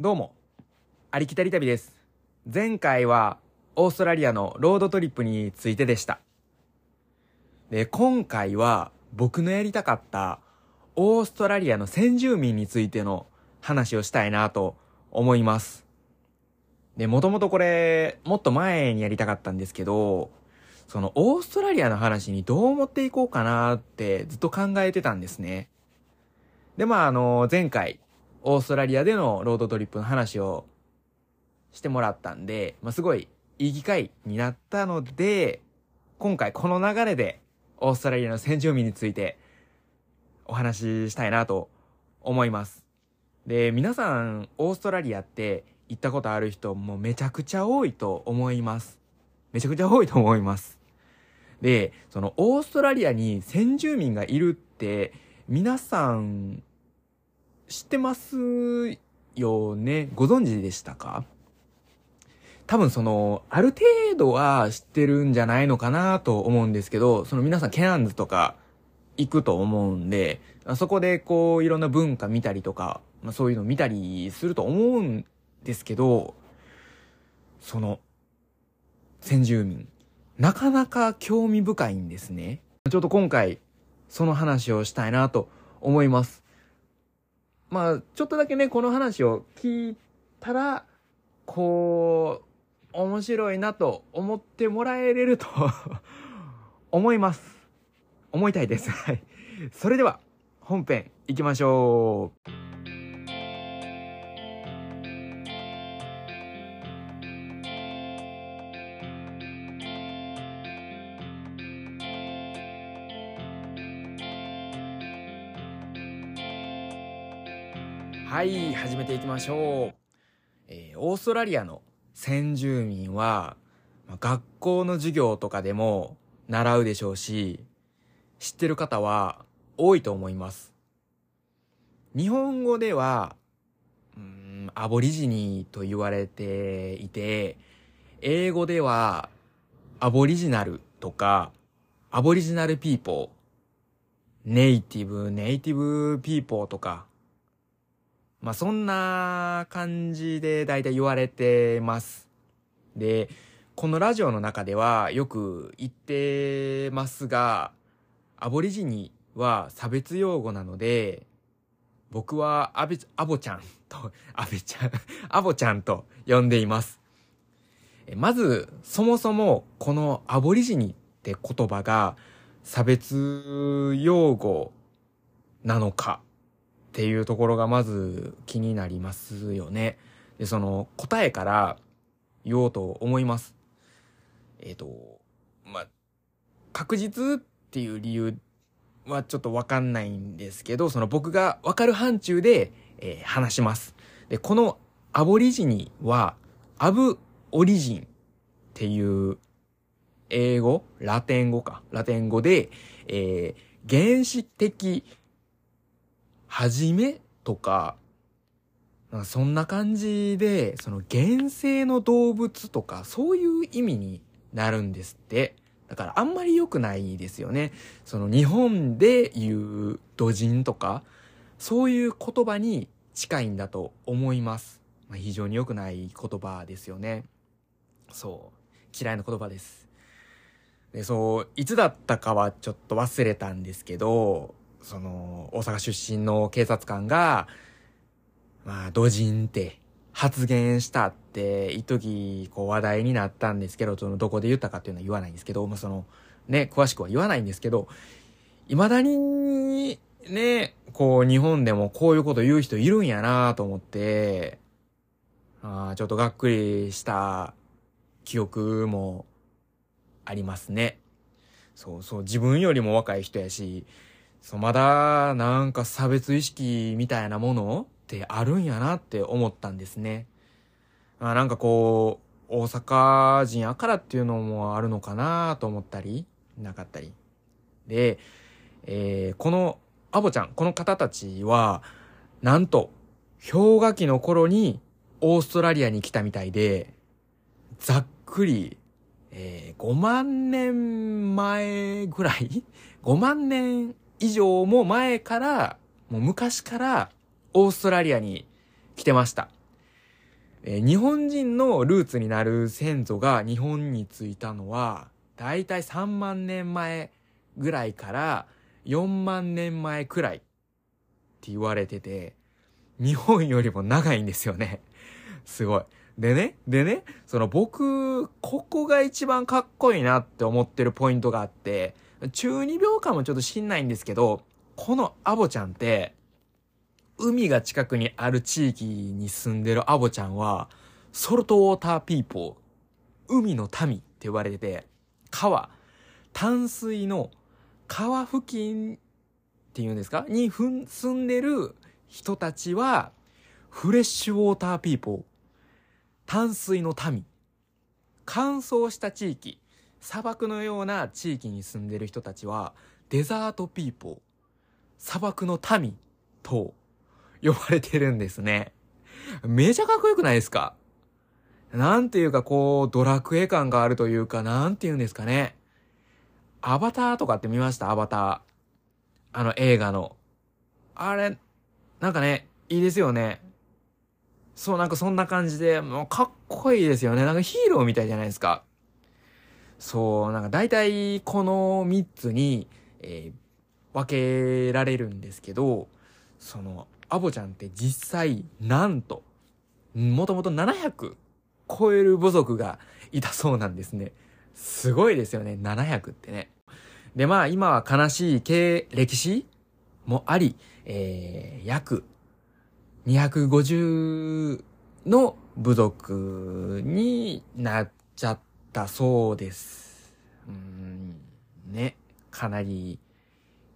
どうも、ありきたり旅です。前回はオーストラリアのロードトリップについてでした。で、今回は僕のやりたかったオーストラリアの先住民についての話をしたいなと思います。で、もともとこれ、もっと前にやりたかったんですけど、そのオーストラリアの話にどう持っていこうかなってずっと考えてたんですね。で、まあ、あの、前回、オーストラリアでのロードトリップの話をしてもらったんで、まあ、すごいいい機会になったので、今回この流れでオーストラリアの先住民についてお話ししたいなと思います。で、皆さん、オーストラリアって行ったことある人もめちゃくちゃ多いと思います。めちゃくちゃ多いと思います。で、そのオーストラリアに先住民がいるって皆さん知ってますよね？ご存知でしたか？多分その、ある程度は知ってるんじゃないのかなと思うんですけど、その皆さんケアンズとか行くと思うんで、そこでこういろんな文化見たりとか、まあ、そういうの見たりすると思うんですけど、その、先住民、なかなか興味深いんですね。ちょっと今回、その話をしたいなと思います。まあ、ちょっとだけね、この話を聞いたら、こう、面白いなと思ってもらえれると 思います。思いたいです。はい。それでは、本編行きましょう。はい、始めていきましょう。えーオーストラリアの先住民は、まあ学校の授業とかでも習うでしょうし、知ってる方は多いと思います。日本語では、うんアボリジニーと言われていて、英語では、アボリジナルとか、アボリジナルピーポー、ネイティブ、ネイティブピーポーとか、まあそんな感じで大体言われてます。で、このラジオの中ではよく言ってますが、アボリジニは差別用語なので、僕はアベアボちゃんと、アベちゃん、アボちゃんと呼んでいます。まず、そもそもこのアボリジニって言葉が差別用語なのかっていうところがまず気になりますよね。で、その答えから言おうと思います。えっ、と、ま、確実っていう理由はちょっとわかんないんですけど、その僕がわかる範疇で、えー話します。で、このアボリジニは、アブオリジンっていう英語？ラテン語か。ラテン語で、えー原始的はじめとか、なんかそんな感じで、その原生の動物とか、そういう意味になるんですって。だからあんまり良くないですよね。その日本で言う土人とか、そういう言葉に近いんだと思います。まあ、非常に良くない言葉ですよね。そう。嫌いな言葉です。で、そう、いつだったかはちょっと忘れたんですけど、その、大阪出身の警察官が、まあ、土人って発言したって、一時こう話題になったんですけど、その、どこで言ったかっていうのは言わないんですけど、まあ、その、ね、詳しくは言わないんですけど、未だに、ね、こう、日本でもこういうこと言う人いるんやなと思って、あーちょっとがっくりした記憶もありますね。そうそう、自分よりも若い人やし、そう、まだ、なんか差別意識みたいなものってあるんやなって思ったんですね。あなんかこう、大阪人やからっていうのもあるのかなと思ったり、なかったり。で、えーこのアボちゃん、この方たちは、なんと、氷河期の頃にオーストラリアに来たみたいで、ざっくり、えー5万年前ぐらい ?5 万年以上も前から、もう昔からオーストラリアに来てました。えー、日本人のルーツになる先祖が日本に着いたのは、だいたい3万年前ぐらいから4万年前くらいって言われてて、日本よりも長いんですよね。すごい。でね、でね、その僕、ここが一番かっこいいなって思ってるポイントがあって、中二病かもちょっと知んないんですけど、このアボちゃんって、海が近くにある地域に住んでるアボちゃんは、ソルトウォーターピーポー、海の民って言われてて、川、淡水の川付近っていうんですか？に住んでる人たちは、フレッシュウォーターピーポー、淡水の民、乾燥した地域、砂漠のような地域に住んでる人たちは、デザートピーポー、砂漠の民と呼ばれてるんですね。めちゃかっこよくないですか？なんていうかこう、ドラクエ感があるというか、なんていうんですかね。アバターとかって見ました？アバター。あの映画の。あれ、なんかね、いいですよね。そう、なんかそんな感じで、もうかっこいいですよね。なんかヒーローみたいじゃないですか。そう、なんか大体この3つに、えー、分けられるんですけど、その、アボちゃんって実際、なんと、もともと700超える部族がいたそうなんですね。すごいですよね、700ってね。で、まあ今は悲しい経歴史もあり、えー、約250の部族になっちゃったそうです。うん、ね。かなり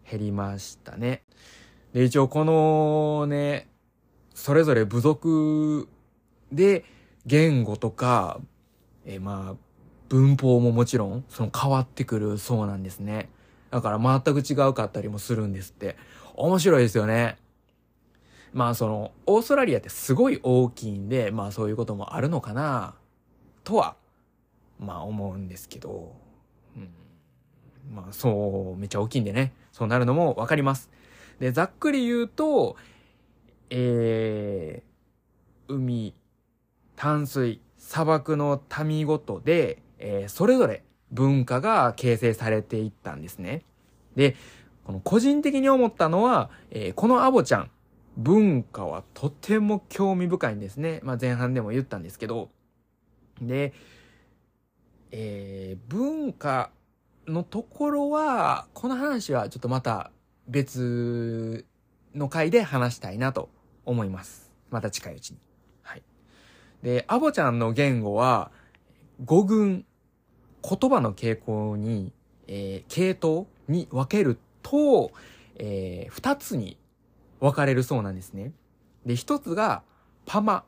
減りましたね。で、一応このね、それぞれ部族で言語とか、えまあ、文法ももちろん、その変わってくるそうなんですね。だから全く違うかったりもするんですって。面白いですよね。まあその、オーストラリアってすごい大きいんで、まあそういうこともあるのかな、とは、まあ思うんですけど、うん、まあそう、めっちゃ大きいんでね、そうなるのもわかります。で、ざっくり言うと、えー、海、淡水、砂漠の民ごとで、えー、それぞれ文化が形成されていったんですね。で、この個人的に思ったのは、えー、このアボちゃん、文化はとても興味深いんですね。まあ、前半でも言ったんですけど。で、えー、文化のところは、この話はちょっとまた別の回で話したいなと思います。また近いうちに。はい。で、アボちゃんの言語は、語群、言葉の傾向に、えー、系統に分けると、えー、二つに分かれるそうなんですね。で、一つが、パマ、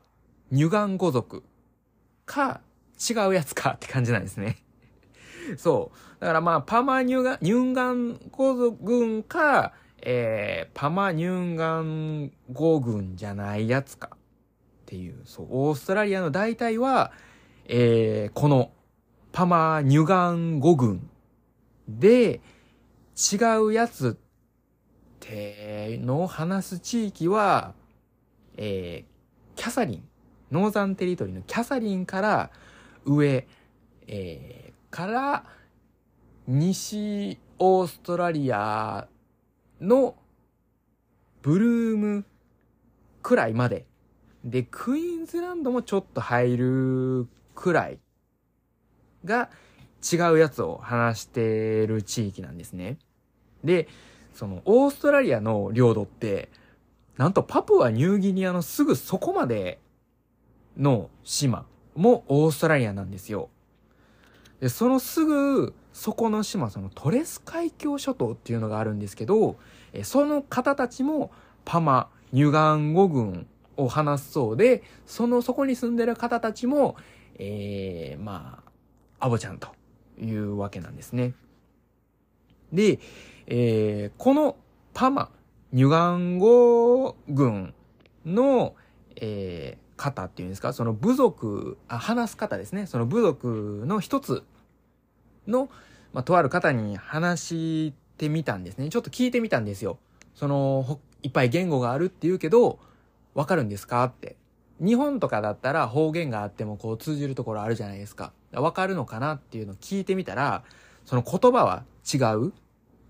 ニュガン語族か、違うやつかって感じなんですね。そう。だからまあ、パマニュガン、ニュンガン語族か、えー、パマニュンガン語群じゃないやつかっていう、そう、オーストラリアの大体は、えー、この、パマニュガン語群で、違うやつっての話す地域は、えー、キャサリン、ノーザンテリトリーのキャサリンから上、えー、から西オーストラリアのブルームくらいまで。で、クイーンズランドもちょっと入るくらいが違うやつを話してる地域なんですね。で、その、オーストラリアの領土って、なんとパプアニューギニアのすぐそこまでの島もオーストラリアなんですよ。で、そのすぐそこの島、そのトレス海峡諸島っていうのがあるんですけど、えその方たちもパマ、ニュガン語群を話すそうで、そのそこに住んでる方たちも、えー、まあ、アボちゃんというわけなんですね。で、えー、このパマ、ニュガン語軍の、えー、方っていうんですか、その部族、あ、話す方ですね。その部族の一つの、まあ、とある方に話してみたんですね。ちょっと聞いてみたんですよ。その、いっぱい言語があるって言うけど、わかるんですか？って。日本とかだったら方言があってもこう通じるところあるじゃないですか。わかるのかなっていうのを聞いてみたら、その言葉は違う。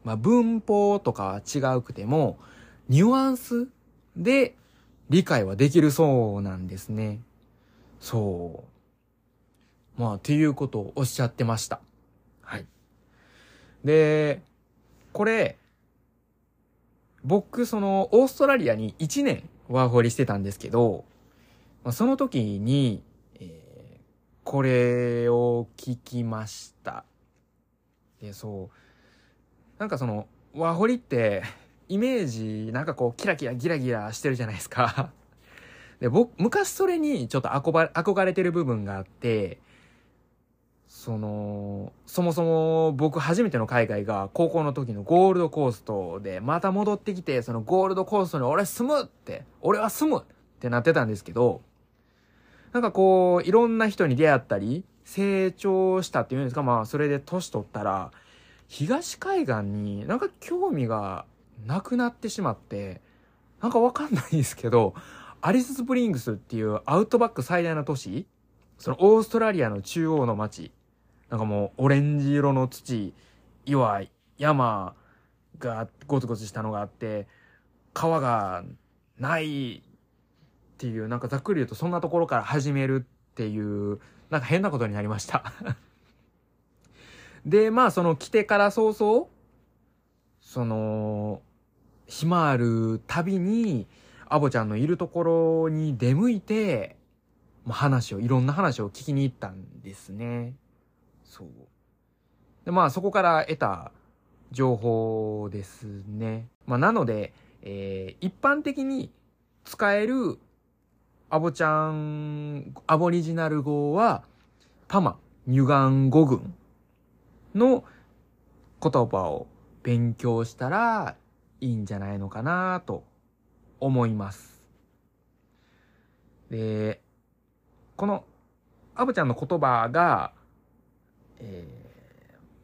まあ文法とかは違うくても、ニュアンスで理解はできるそうなんですね。そう。まあ、っていうことをおっしゃってました。はい。で、これ、僕、その、オーストラリアに1年ワーホリしてたんですけど、まあ、その時に、えー、これを聞きました。で、そう。なんかその、ワーホリって、イメージ、なんかこう、キラキラギラギラしてるじゃないですか。で、僕、昔それにちょっと憧れてる部分があって、その、そもそも僕初めての海外が高校の時のゴールドコーストで、また戻ってきて、そのゴールドコーストに俺住むって、俺は住むってなってたんですけど、なんかこう、いろんな人に出会ったり、成長したっていうんですか、まあそれで年取ったら、東海岸になんか興味がなくなってしまって、なんかわかんないんですけど、アリススプリングスっていうアウトバック最大の都市そのオーストラリアの中央の街。なんかもうオレンジ色の土、岩、山がゴツゴツしたのがあって、川がないっていう、なんかざっくり言うとそんなところから始めるっていう、なんか変なことになりました で、まあその来てから早々、その、暇あるたびに、アボちゃんのいるところに出向いて、まあ、話を、いろんな話を聞きに行ったんですね。そう。で、まあそこから得た情報ですね。まあなので、えー、一般的に使えるアボちゃん、アボリジナル語は、パマ、ニュガン語群の言葉を勉強したらいいんじゃないのかなと思います。で、このアブちゃんの言葉が、え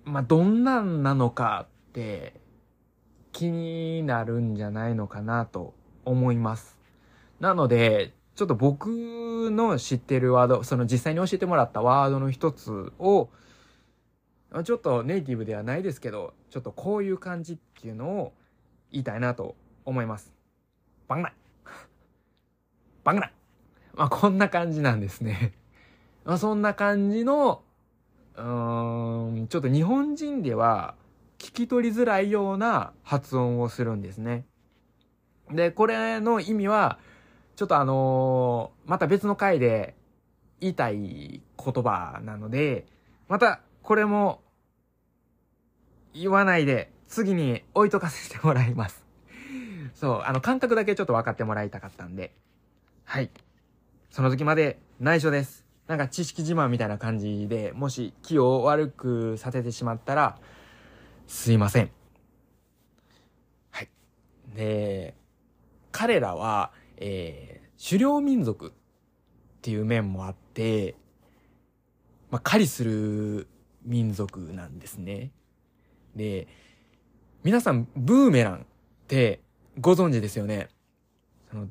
ー、まあ、どんなんなのかって気になるんじゃないのかなと思います。なので、ちょっと僕の知ってるワード、その実際に教えてもらったワードの一つをちょっとネイティブではないですけど、ちょっとこういう感じっていうのを言いたいなと思います。バンナ バンナまあこんな感じなんですね。まあそんな感じの、うーん、ちょっと日本人では聞き取りづらいような発音をするんですね。で、これの意味は、ちょっとあのー、また別の回で言いたい言葉なので、またこれも、言わないで、次に置いとかせてもらいます。そう、あの、感覚だけちょっと分かってもらいたかったんで。はい。その時まで内緒です。なんか知識自慢みたいな感じで、もし気を悪くさせてしまったら、すいません。はい。で、彼らは、えー、狩猟民族っていう面もあって、まあ、狩りする民族なんですね。で、皆さん、ブーメランってご存知ですよね。その、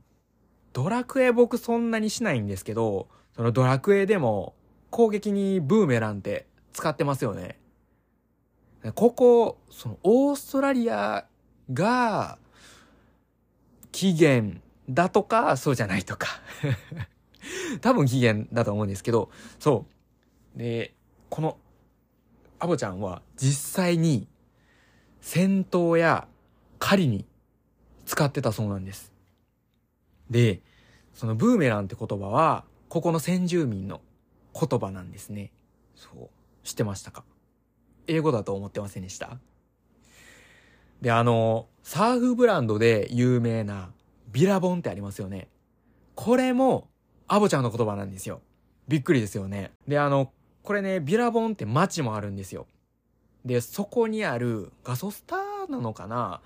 ドラクエ僕そんなにしないんですけど、そのドラクエでも攻撃にブーメランって使ってますよね。ここ、そのオーストラリアが起源だとか、そうじゃないとか。多分起源だと思うんですけど、そう。で、このアボちゃんは実際に戦闘や狩りに使ってたそうなんです。で、そのブーメランって言葉は、ここの先住民の言葉なんですね。そう。知ってましたか？英語だと思ってませんでした？で、あの、サーフブランドで有名なビラボンってありますよね。これも、アボちゃんの言葉なんですよ。びっくりですよね。で、あの、これね、ビラボンって街もあるんですよ。で、そこにあるガソスターなのかな？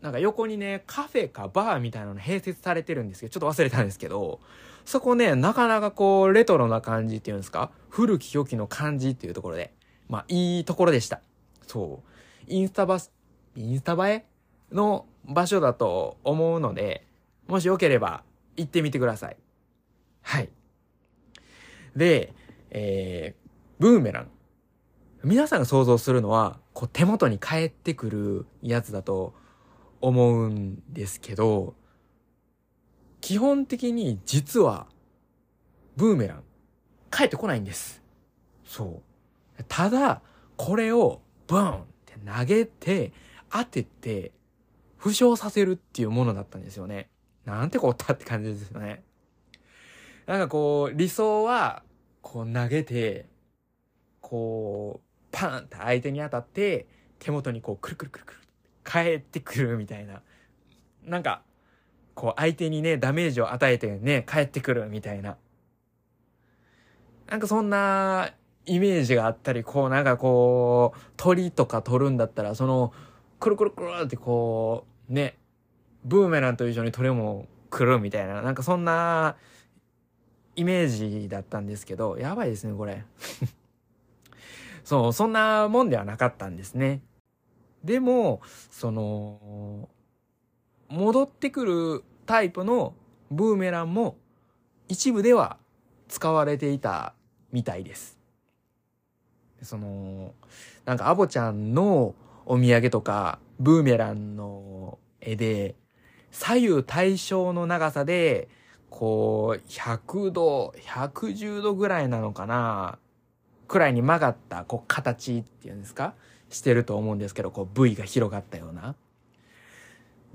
なんか横にね、カフェかバーみたいなの併設されてるんですけど、ちょっと忘れたんですけど、そこね、なかなかこう、レトロな感じっていうんですか？古き良きの感じっていうところで、まあ、いいところでした。そう。インスタバス、インスタ映えの場所だと思うので、もしよければ行ってみてください。はい。で、えー、ブーメラン。皆さんが想像するのは、こう手元に返ってくるやつだと思うんですけど、基本的に実は、ブーメラン、返ってこないんです。そう。ただ、これを、ブーンって投げて、当てて、負傷させるっていうものだったんですよね。なんてこったって感じですよね。なんかこう、理想は、こう投げて、こう、パーンって相手に当たって、手元にこう、くるくるくるくる、帰ってくるみたいな。なんか、こう、相手にね、ダメージを与えてね、帰ってくるみたいな。なんかそんなイメージがあったり、こう、なんかこう、鳥とか取るんだったら、その、くるくるくるってこう、ね、ブーメランと一緒に鳥も来るみたいな、なんかそんなイメージだったんですけど、やばいですね、これ。そう、そんなもんではなかったんですね。でも、その、戻ってくるタイプのブーメランも一部では使われていたみたいです。その、なんかアボちゃんのお土産とか、ブーメランの絵で、左右対称の長さで、こう、100度、110度ぐらいなのかなくらいに曲がった、こう、形っていうんですか？してると思うんですけど、こう、部位が広がったような。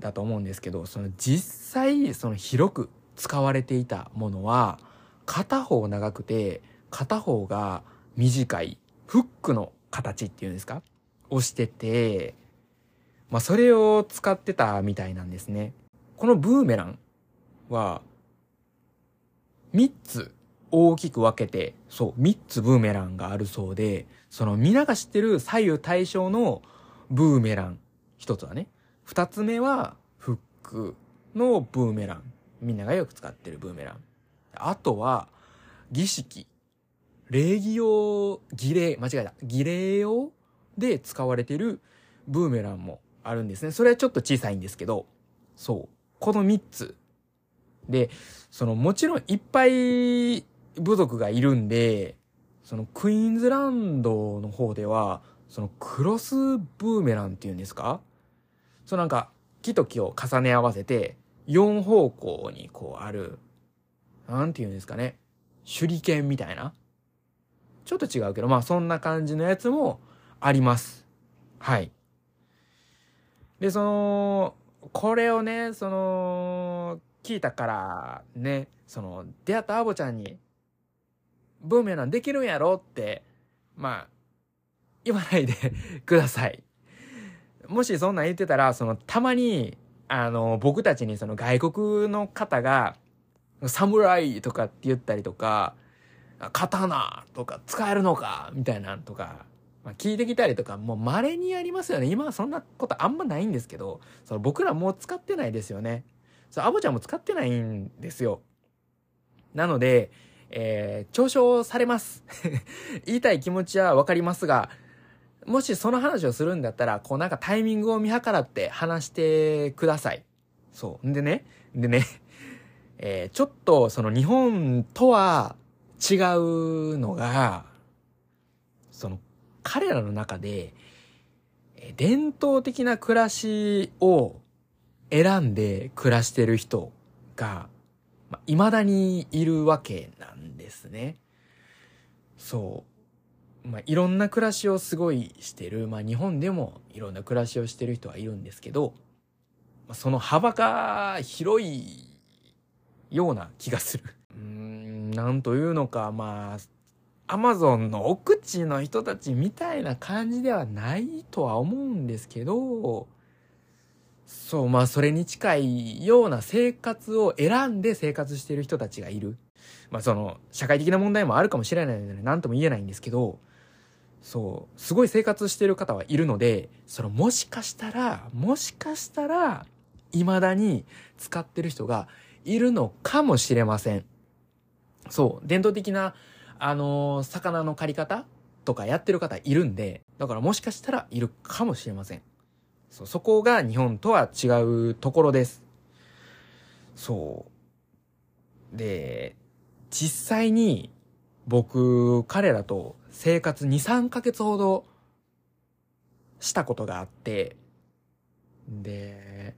だと思うんですけど、その実際、その広く使われていたものは、片方長くて、片方が短い、フックの形っていうんですか？をしてて、まあ、それを使ってたみたいなんですね。このブーメランは、3つ大きく分けて、そう、3つブーメランがあるそうで、その皆が知ってる左右対称のブーメラン、一つはね、二つ目はフックのブーメラン。みんながよく使ってるブーメラン。あとは、儀式。礼儀用、儀礼、間違えた。儀礼用で使われてるブーメランもあるんですね。それはちょっと小さいんですけど、そう。この3つ。で、そのもちろんいっぱい部族がいるんで、そのクイーンズランドの方では、そのクロスブーメランっていうんですか？そうなんか木と木を重ね合わせて4方向にこうある、なんていうんですかね？手裏剣みたいな？ちょっと違うけど、まあそんな感じのやつもあります。はい。で、その、これをね、その、聞いたからね、その、出会ったアボちゃんに、ブーメランできるんやろって、まあ、言わないで ください。もしそんなん言ってたら、その、たまに、あの、僕たちにその外国の方が、侍とかって言ったりとか、刀とか使えるのかみたいなんとか、まあ、聞いてきたりとか、もう稀にありますよね。今はそんなことあんまないんですけど、その僕らもう使ってないですよね。そう、アボちゃんも使ってないんですよ。なので、えー、嘲笑されます。言いたい気持ちはわかりますが、もしその話をするんだったら、こうなんかタイミングを見計らって話してください。そう。んでね、でね、えー、ちょっとその日本とは違うのが、その彼らの中で、伝統的な暮らしを選んで暮らしてる人が、ま、未だにいるわけなんですね。そう。まあ、いろんな暮らしをすごいしてる。まあ、日本でもいろんな暮らしをしてる人はいるんですけど、まあ、その幅が広いような気がする。うん、なんというのか、まあ、アマゾンの奥地の人たちみたいな感じではないとは思うんですけど、そう、まあそれに近いような生活を選んで生活してる人たちがいる。まあその、社会的な問題もあるかもしれないので何とも言えないんですけど、そう、すごい生活してる方はいるので、そのもしかしたら、もしかしたら、未だに使ってる人がいるのかもしれません。そう、伝統的なあのー、魚の借り方とかやってる方いるんで、だからもしかしたらいるかもしれません。そうそこが日本とは違うところです。そう。で、実際に僕、彼らと生活2、3ヶ月ほどしたことがあって、で、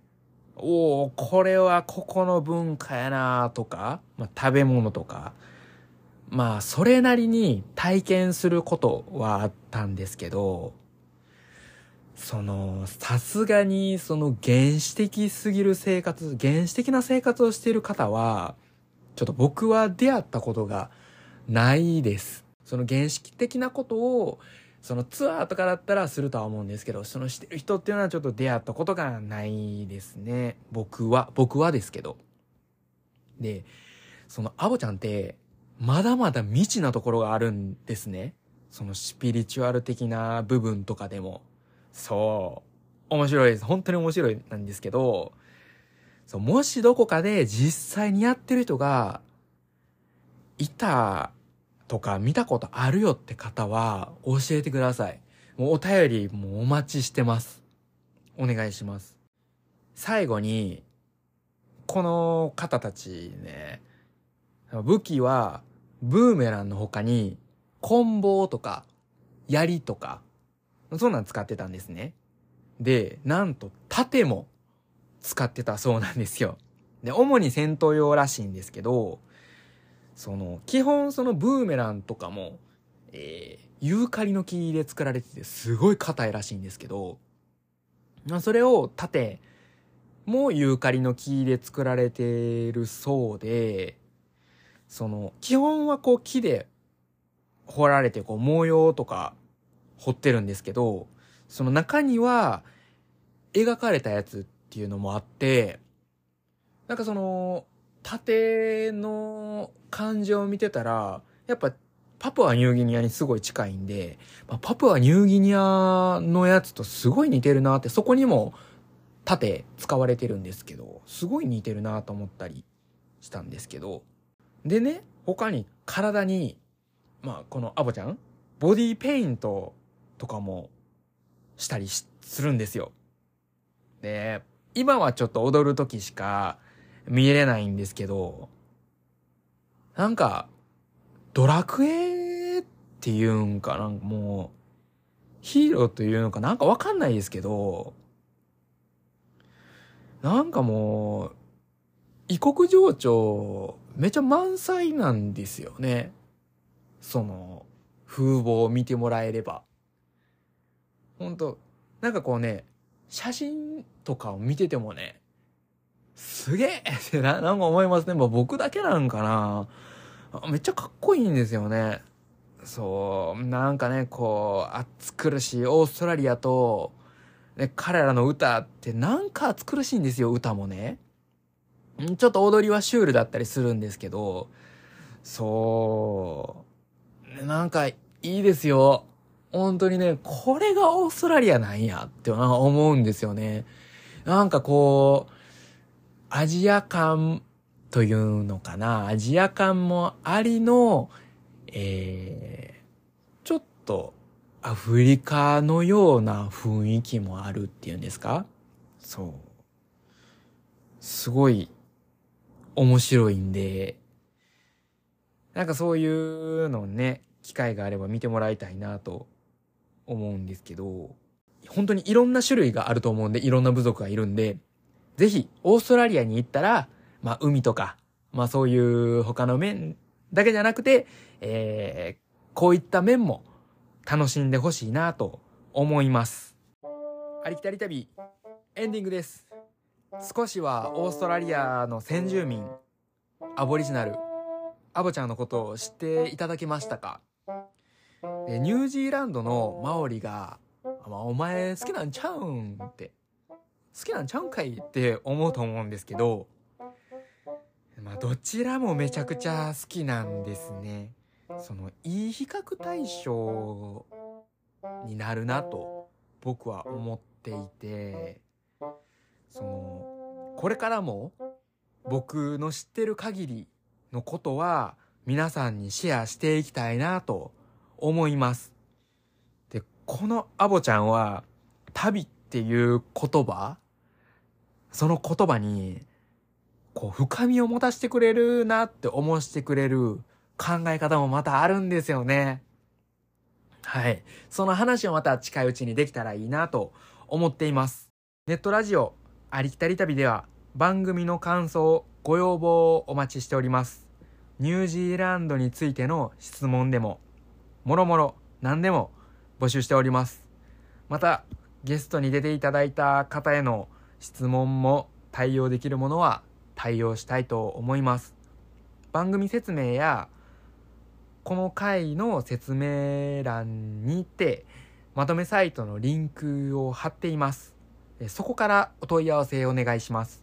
おおこれはここの文化やなとか、まあ、食べ物とか、まあ、それなりに体験することはあったんですけど、その、さすがに、その原始的すぎる生活、原始的な生活をしている方は、ちょっと僕は出会ったことがないです。その原始的なことを、そのツアーとかだったらするとは思うんですけど、そのしてる人っていうのはちょっと出会ったことがないですね。僕は、僕はですけど。で、そのアボちゃんって、まだまだ未知なところがあるんですね。そのスピリチュアル的な部分とかでも。そう。面白いです。本当に面白いなんですけど、そう、もしどこかで実際にやってる人が、いたとか見たことあるよって方は教えてください。もうお便りもお待ちしてます。お願いします。最後に、この方たちね、武器はブーメランの他に、棍棒とか、槍とか、そんなん使ってたんですね。で、なんと盾も使ってたそうなんですよ。で、主に戦闘用らしいんですけど、その、基本そのブーメランとかも、えー、ユーカリの木で作られててすごい硬いらしいんですけど、それを盾もユーカリの木で作られてるそうで、その、基本はこう木で彫られてこう模様とか彫ってるんですけど、その中には描かれたやつっていうのもあって、なんかその、縦の感じを見てたら、やっぱパプアニューギニアにすごい近いんで、まあ、パプアニューギニアのやつとすごい似てるなって、そこにも縦使われてるんですけど、すごい似てるなと思ったりしたんですけど、でね、他に体に、まあこのアボちゃん、ボディペイントとかもしたりするんですよ。で、今はちょっと踊る時しか見れないんですけど、なんか、ドラクエっていうんかなんか、もう、ヒーローというのかなんかわかんないですけど、なんかもう、異国情緒、めちゃ満載なんですよね。その、風貌を見てもらえれば。ほんと、なんかこうね、写真とかを見ててもね、すげえ ってな、なんか思いますね。まあ、僕だけなんかな。めっちゃかっこいいんですよね。そう、なんかね、こう、暑苦しいオーストラリアと、ね、彼らの歌ってなんか暑苦しいんですよ、歌もね。ちょっと踊りはシュールだったりするんですけど、そう、なんかいいですよ。本当にね、これがオーストラリアなんやって思うんですよね。なんかこう、アジア感というのかな、アジア感もありの、えー、ちょっとアフリカのような雰囲気もあるっていうんですか？そう。すごい面白いんで、なんかそういうのね、機会があれば見てもらいたいなと思うんですけど、本当にいろんな種類があると思うんで、いろんな部族がいるんで、ぜひ、オーストラリアに行ったら、まあ、海とか、まあ、そういう他の面だけじゃなくて、えー、こういった面も楽しんでほしいなと思います。ありきたり旅、エンディングです。少しはオーストラリアの先住民、アボリジナル、アボちゃんのことを知っていただけましたか？ニュージーランドのマオリが、まあ、お前好きなんちゃうんって好きなんちゃうんかいって思うと思うんですけど、まあ、どちらもめちゃくちゃ好きなんですね。その、いい比較対象になるなと僕は思っていて、その、これからも僕の知ってる限りのことは皆さんにシェアしていきたいなと思います。で、このアボちゃんは旅っていう言葉その言葉にこう深みを持たせてくれるなって思わせてくれる考え方もまたあるんですよね。はい。その話をまた近いうちにできたらいいなと思っています。ネットラジオありきたり旅では番組の感想、ご要望をお待ちしております。ニュージーランドについての質問でも、もろもろ何でも募集しております。また、ゲストに出ていただいた方への質問も対応できるものは対応したいと思います。番組説明やこの回の説明欄にてまとめサイトのリンクを貼っています。そこからお問い合わせお願いします。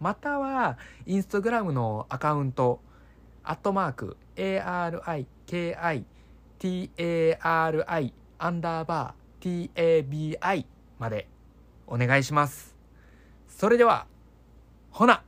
または、インスタグラムのアカウント、アットマーク、ARIKI、TARI、アンダーバー、TABI までお願いします。それでは、ほな